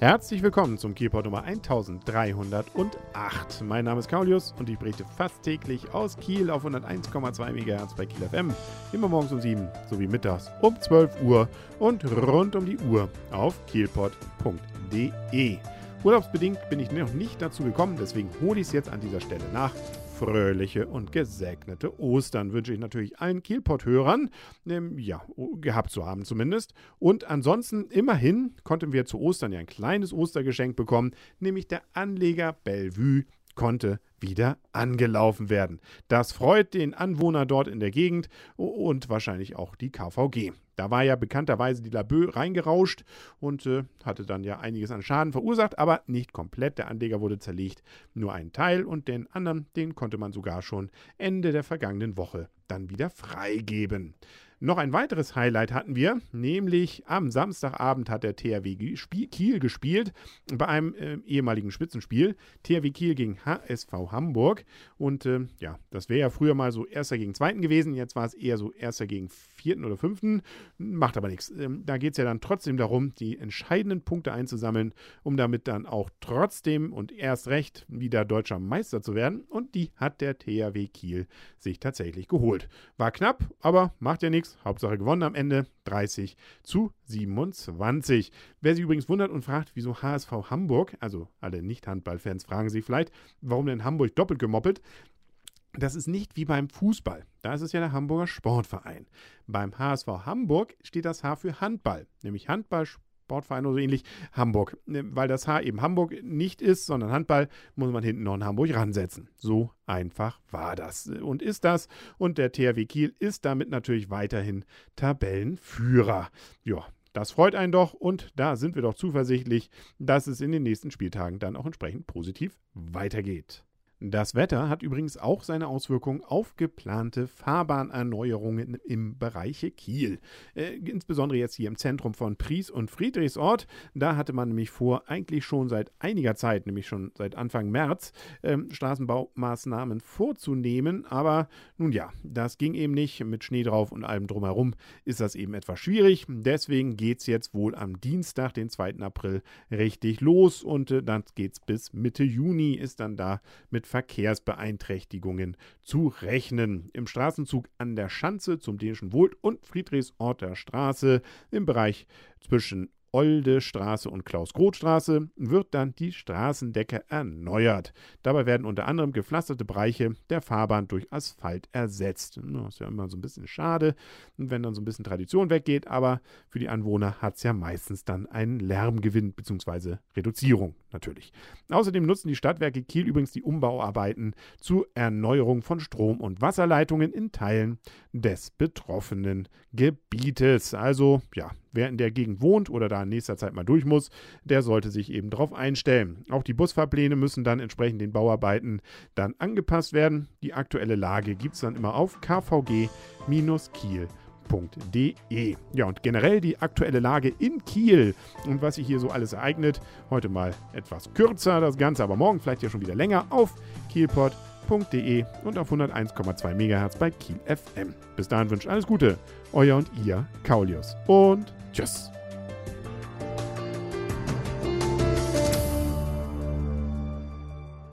Herzlich willkommen zum Kielport Nummer 1308. Mein Name ist Kaulius und ich berichte fast täglich aus Kiel auf 101,2 MHz bei Kiel FM. Immer morgens um 7 sowie mittags um 12 Uhr und rund um die Uhr auf kielport.de. Urlaubsbedingt bin ich noch nicht dazu gekommen, deswegen hole ich es jetzt an dieser Stelle nach fröhliche und gesegnete Ostern wünsche ich natürlich allen Kielpot-Hörern, ähm, ja, gehabt zu haben zumindest. Und ansonsten immerhin konnten wir zu Ostern ja ein kleines Ostergeschenk bekommen, nämlich der Anleger Bellevue konnte wieder angelaufen werden. Das freut den Anwohner dort in der Gegend und wahrscheinlich auch die KVG. Da war ja bekannterweise die Labö reingerauscht und äh, hatte dann ja einiges an Schaden verursacht, aber nicht komplett. Der Anleger wurde zerlegt, nur ein Teil und den anderen, den konnte man sogar schon Ende der vergangenen Woche dann wieder freigeben. Noch ein weiteres Highlight hatten wir, nämlich am Samstagabend hat der THW Kiel gespielt bei einem äh, ehemaligen Spitzenspiel. THW Kiel gegen HSV Hamburg. Und äh, ja, das wäre ja früher mal so Erster gegen Zweiten gewesen. Jetzt war es eher so Erster gegen Vierten oder Fünften. Macht aber nichts. Ähm, da geht es ja dann trotzdem darum, die entscheidenden Punkte einzusammeln, um damit dann auch trotzdem und erst recht wieder deutscher Meister zu werden. Und die hat der THW Kiel sich tatsächlich geholt. War knapp, aber macht ja nichts. Hauptsache gewonnen am Ende. 30 zu 27. Wer sich übrigens wundert und fragt, wieso HSV Hamburg, also alle Nicht-Handballfans fragen sich vielleicht, warum denn Hamburg doppelt gemoppelt? Das ist nicht wie beim Fußball. Da ist es ja der Hamburger Sportverein. Beim HSV Hamburg steht das H für Handball, nämlich Handball, Sportverein oder so ähnlich, Hamburg. Ne, weil das H eben Hamburg nicht ist, sondern Handball, muss man hinten noch in Hamburg ransetzen. So einfach war das und ist das. Und der THW Kiel ist damit natürlich weiterhin Tabellenführer. Ja, das freut einen doch und da sind wir doch zuversichtlich, dass es in den nächsten Spieltagen dann auch entsprechend positiv weitergeht. Das Wetter hat übrigens auch seine Auswirkungen auf geplante Fahrbahnerneuerungen im Bereiche Kiel. Äh, insbesondere jetzt hier im Zentrum von Pries und Friedrichsort. Da hatte man nämlich vor, eigentlich schon seit einiger Zeit, nämlich schon seit Anfang März, ähm, Straßenbaumaßnahmen vorzunehmen. Aber nun ja, das ging eben nicht. Mit Schnee drauf und allem drumherum ist das eben etwas schwierig. Deswegen geht es jetzt wohl am Dienstag, den 2. April, richtig los. Und äh, dann geht es bis Mitte Juni, ist dann da mit Verkehrsbeeinträchtigungen zu rechnen. Im Straßenzug an der Schanze zum Dänischen Wohl und Friedrichsorter Straße im Bereich zwischen Olde Straße und Klaus-Groth-Straße wird dann die Straßendecke erneuert. Dabei werden unter anderem gepflasterte Bereiche der Fahrbahn durch Asphalt ersetzt. Das ist ja immer so ein bisschen schade, wenn dann so ein bisschen Tradition weggeht, aber für die Anwohner hat es ja meistens dann einen Lärmgewinn bzw. Reduzierung natürlich. Außerdem nutzen die Stadtwerke Kiel übrigens die Umbauarbeiten zur Erneuerung von Strom- und Wasserleitungen in Teilen des betroffenen Gebietes. Also ja, wer in der Gegend wohnt oder da in nächster Zeit mal durch muss, der sollte sich eben darauf einstellen. Auch die Busfahrpläne müssen dann entsprechend den Bauarbeiten dann angepasst werden. Die aktuelle Lage gibt es dann immer auf kvg-kiel.de. Ja, und generell die aktuelle Lage in Kiel und was sich hier so alles ereignet. Heute mal etwas kürzer das Ganze, aber morgen vielleicht ja schon wieder länger auf kielpot.de und auf 101,2 MHz bei Kiel FM. Bis dahin wünscht alles Gute, euer und ihr Kaulius und tschüss.